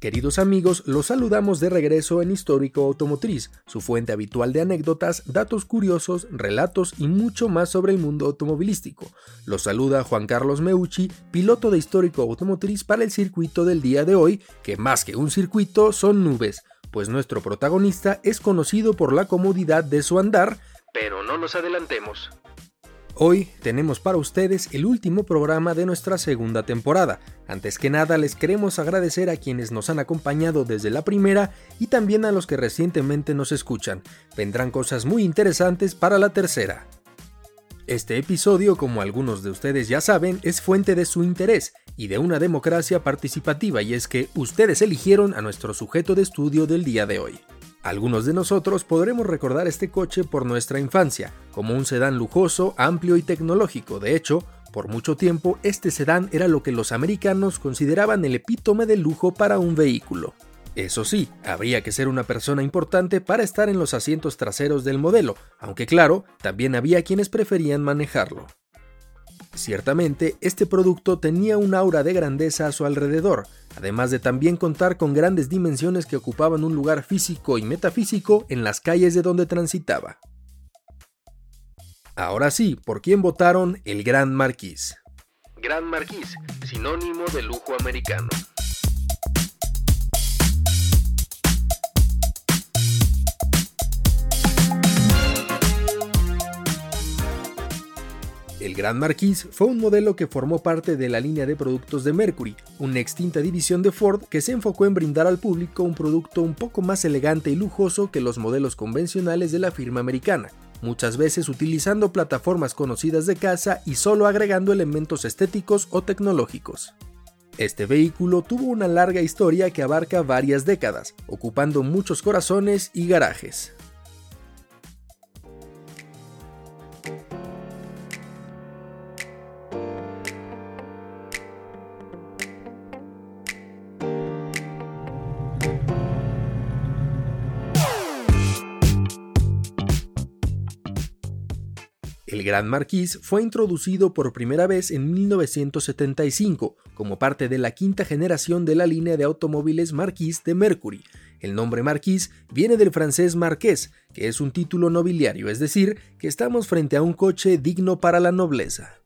Queridos amigos, los saludamos de regreso en Histórico Automotriz, su fuente habitual de anécdotas, datos curiosos, relatos y mucho más sobre el mundo automovilístico. Los saluda Juan Carlos Meucci, piloto de Histórico Automotriz para el circuito del día de hoy, que más que un circuito son nubes, pues nuestro protagonista es conocido por la comodidad de su andar, pero no nos adelantemos. Hoy tenemos para ustedes el último programa de nuestra segunda temporada. Antes que nada les queremos agradecer a quienes nos han acompañado desde la primera y también a los que recientemente nos escuchan. Vendrán cosas muy interesantes para la tercera. Este episodio, como algunos de ustedes ya saben, es fuente de su interés y de una democracia participativa y es que ustedes eligieron a nuestro sujeto de estudio del día de hoy. Algunos de nosotros podremos recordar este coche por nuestra infancia, como un sedán lujoso, amplio y tecnológico. De hecho, por mucho tiempo este sedán era lo que los americanos consideraban el epítome de lujo para un vehículo. Eso sí, habría que ser una persona importante para estar en los asientos traseros del modelo, aunque claro, también había quienes preferían manejarlo. Ciertamente, este producto tenía un aura de grandeza a su alrededor, además de también contar con grandes dimensiones que ocupaban un lugar físico y metafísico en las calles de donde transitaba. Ahora sí, ¿por quién votaron el Gran Marquis? Gran Marquis, sinónimo de lujo americano. El Gran Marquis fue un modelo que formó parte de la línea de productos de Mercury, una extinta división de Ford que se enfocó en brindar al público un producto un poco más elegante y lujoso que los modelos convencionales de la firma americana, muchas veces utilizando plataformas conocidas de casa y solo agregando elementos estéticos o tecnológicos. Este vehículo tuvo una larga historia que abarca varias décadas, ocupando muchos corazones y garajes. El Gran Marquis fue introducido por primera vez en 1975 como parte de la quinta generación de la línea de automóviles Marquis de Mercury. El nombre Marquis viene del francés marqués, que es un título nobiliario, es decir, que estamos frente a un coche digno para la nobleza.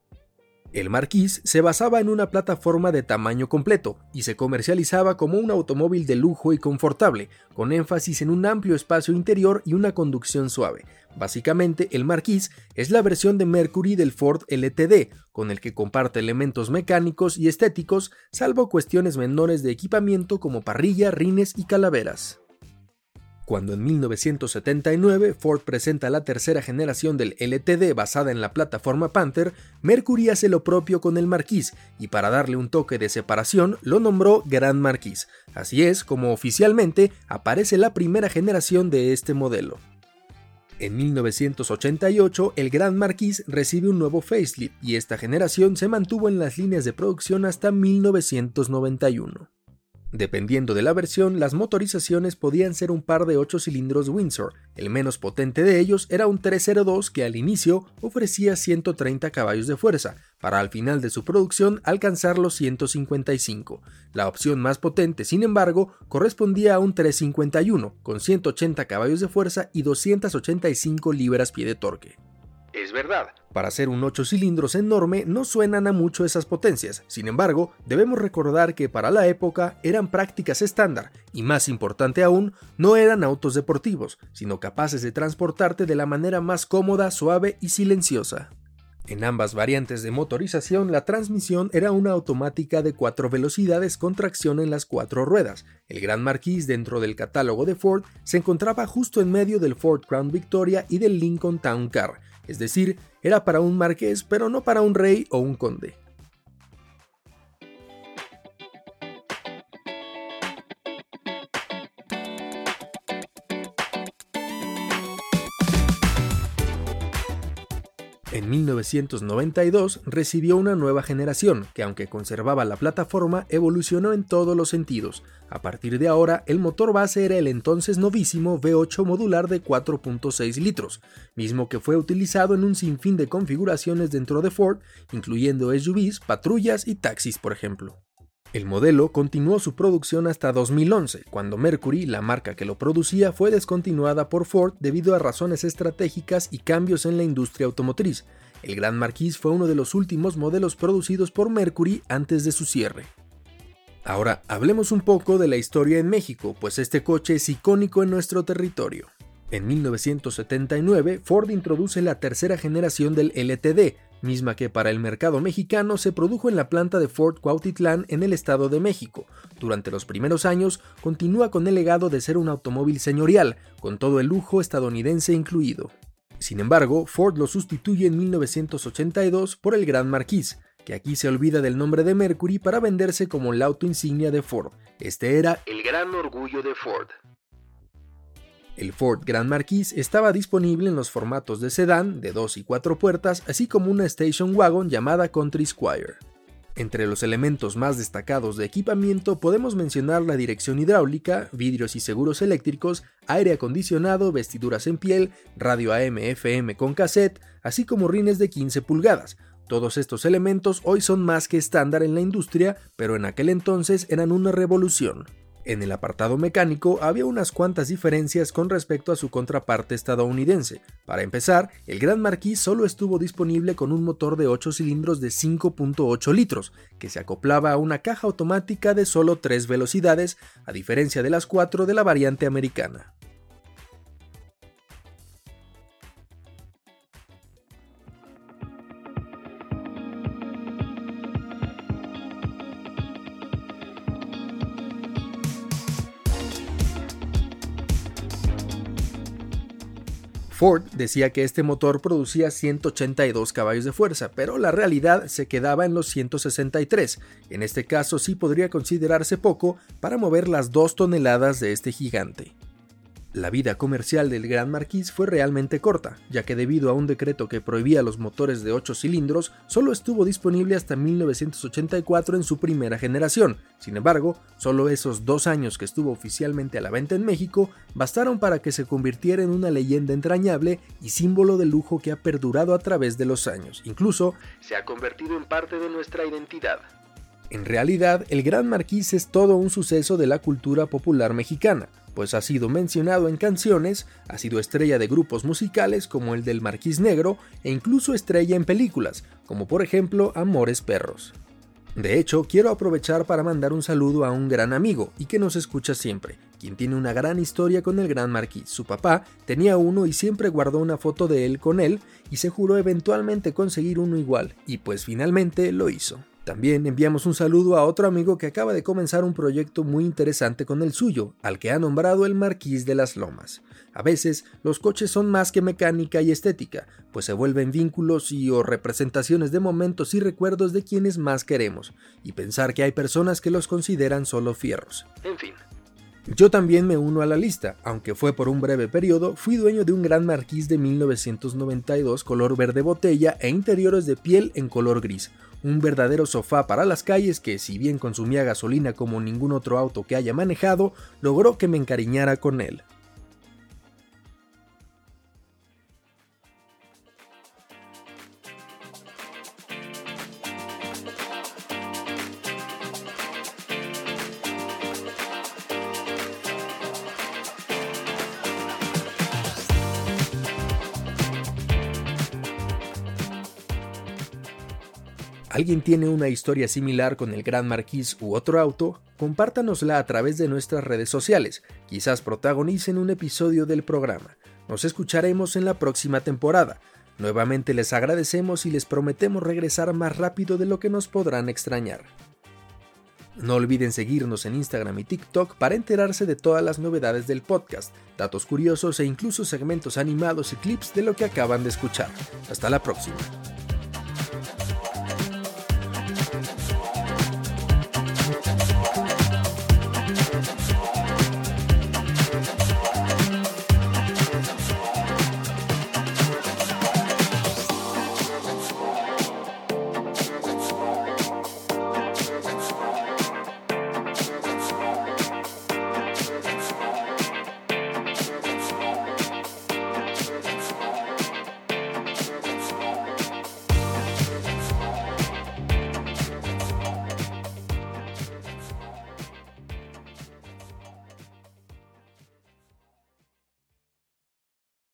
El Marquis se basaba en una plataforma de tamaño completo y se comercializaba como un automóvil de lujo y confortable, con énfasis en un amplio espacio interior y una conducción suave. Básicamente, el Marquis es la versión de Mercury del Ford LTD, con el que comparte elementos mecánicos y estéticos, salvo cuestiones menores de equipamiento como parrilla, rines y calaveras. Cuando en 1979 Ford presenta la tercera generación del LTD basada en la plataforma Panther, Mercury hace lo propio con el Marquis y para darle un toque de separación lo nombró Gran Marquis. Así es como oficialmente aparece la primera generación de este modelo. En 1988, el Gran Marquis recibe un nuevo facelift y esta generación se mantuvo en las líneas de producción hasta 1991. Dependiendo de la versión, las motorizaciones podían ser un par de 8 cilindros Windsor. El menos potente de ellos era un 302 que al inicio ofrecía 130 caballos de fuerza, para al final de su producción alcanzar los 155. La opción más potente, sin embargo, correspondía a un 351, con 180 caballos de fuerza y 285 libras-pie de torque. Es verdad, para ser un 8 cilindros enorme no suenan a mucho esas potencias, sin embargo, debemos recordar que para la época eran prácticas estándar y más importante aún, no eran autos deportivos, sino capaces de transportarte de la manera más cómoda, suave y silenciosa. En ambas variantes de motorización, la transmisión era una automática de cuatro velocidades con tracción en las cuatro ruedas. El Gran Marquis dentro del catálogo de Ford se encontraba justo en medio del Ford Crown Victoria y del Lincoln Town Car, es decir, era para un marqués pero no para un rey o un conde. En 1992 recibió una nueva generación que aunque conservaba la plataforma evolucionó en todos los sentidos. A partir de ahora el motor base era el entonces novísimo V8 modular de 4.6 litros, mismo que fue utilizado en un sinfín de configuraciones dentro de Ford, incluyendo SUVs, patrullas y taxis por ejemplo. El modelo continuó su producción hasta 2011, cuando Mercury, la marca que lo producía, fue descontinuada por Ford debido a razones estratégicas y cambios en la industria automotriz. El Gran Marquis fue uno de los últimos modelos producidos por Mercury antes de su cierre. Ahora, hablemos un poco de la historia en México, pues este coche es icónico en nuestro territorio. En 1979, Ford introduce la tercera generación del LTD, misma que para el mercado mexicano se produjo en la planta de Ford Cuautitlán en el Estado de México. Durante los primeros años continúa con el legado de ser un automóvil señorial, con todo el lujo estadounidense incluido. Sin embargo, Ford lo sustituye en 1982 por el Gran Marquis, que aquí se olvida del nombre de Mercury para venderse como el auto insignia de Ford. Este era el gran orgullo de Ford. El Ford Grand Marquis estaba disponible en los formatos de sedán, de 2 y 4 puertas, así como una station wagon llamada Country Squire. Entre los elementos más destacados de equipamiento podemos mencionar la dirección hidráulica, vidrios y seguros eléctricos, aire acondicionado, vestiduras en piel, radio AM-FM con cassette, así como rines de 15 pulgadas, todos estos elementos hoy son más que estándar en la industria, pero en aquel entonces eran una revolución. En el apartado mecánico había unas cuantas diferencias con respecto a su contraparte estadounidense. Para empezar, el Gran Marquis solo estuvo disponible con un motor de 8 cilindros de 5.8 litros, que se acoplaba a una caja automática de solo 3 velocidades, a diferencia de las 4 de la variante americana. Ford decía que este motor producía 182 caballos de fuerza, pero la realidad se quedaba en los 163. En este caso sí podría considerarse poco para mover las 2 toneladas de este gigante. La vida comercial del Gran Marquis fue realmente corta, ya que debido a un decreto que prohibía los motores de 8 cilindros, solo estuvo disponible hasta 1984 en su primera generación. Sin embargo, solo esos dos años que estuvo oficialmente a la venta en México bastaron para que se convirtiera en una leyenda entrañable y símbolo de lujo que ha perdurado a través de los años. Incluso se ha convertido en parte de nuestra identidad. En realidad, el Gran Marquis es todo un suceso de la cultura popular mexicana pues ha sido mencionado en canciones, ha sido estrella de grupos musicales como el del Marquís Negro e incluso estrella en películas, como por ejemplo Amores Perros. De hecho, quiero aprovechar para mandar un saludo a un gran amigo y que nos escucha siempre, quien tiene una gran historia con el Gran Marquís. Su papá tenía uno y siempre guardó una foto de él con él y se juró eventualmente conseguir uno igual, y pues finalmente lo hizo. También enviamos un saludo a otro amigo que acaba de comenzar un proyecto muy interesante con el suyo, al que ha nombrado el Marquís de las Lomas. A veces los coches son más que mecánica y estética, pues se vuelven vínculos y o representaciones de momentos y recuerdos de quienes más queremos, y pensar que hay personas que los consideran solo fierros. En fin. Yo también me uno a la lista, aunque fue por un breve periodo, fui dueño de un gran marquís de 1992 color verde botella e interiores de piel en color gris, un verdadero sofá para las calles que, si bien consumía gasolina como ningún otro auto que haya manejado, logró que me encariñara con él. ¿Alguien tiene una historia similar con el Gran Marquis u otro auto? Compártanosla a través de nuestras redes sociales. Quizás protagonicen un episodio del programa. Nos escucharemos en la próxima temporada. Nuevamente les agradecemos y les prometemos regresar más rápido de lo que nos podrán extrañar. No olviden seguirnos en Instagram y TikTok para enterarse de todas las novedades del podcast, datos curiosos e incluso segmentos animados y clips de lo que acaban de escuchar. Hasta la próxima.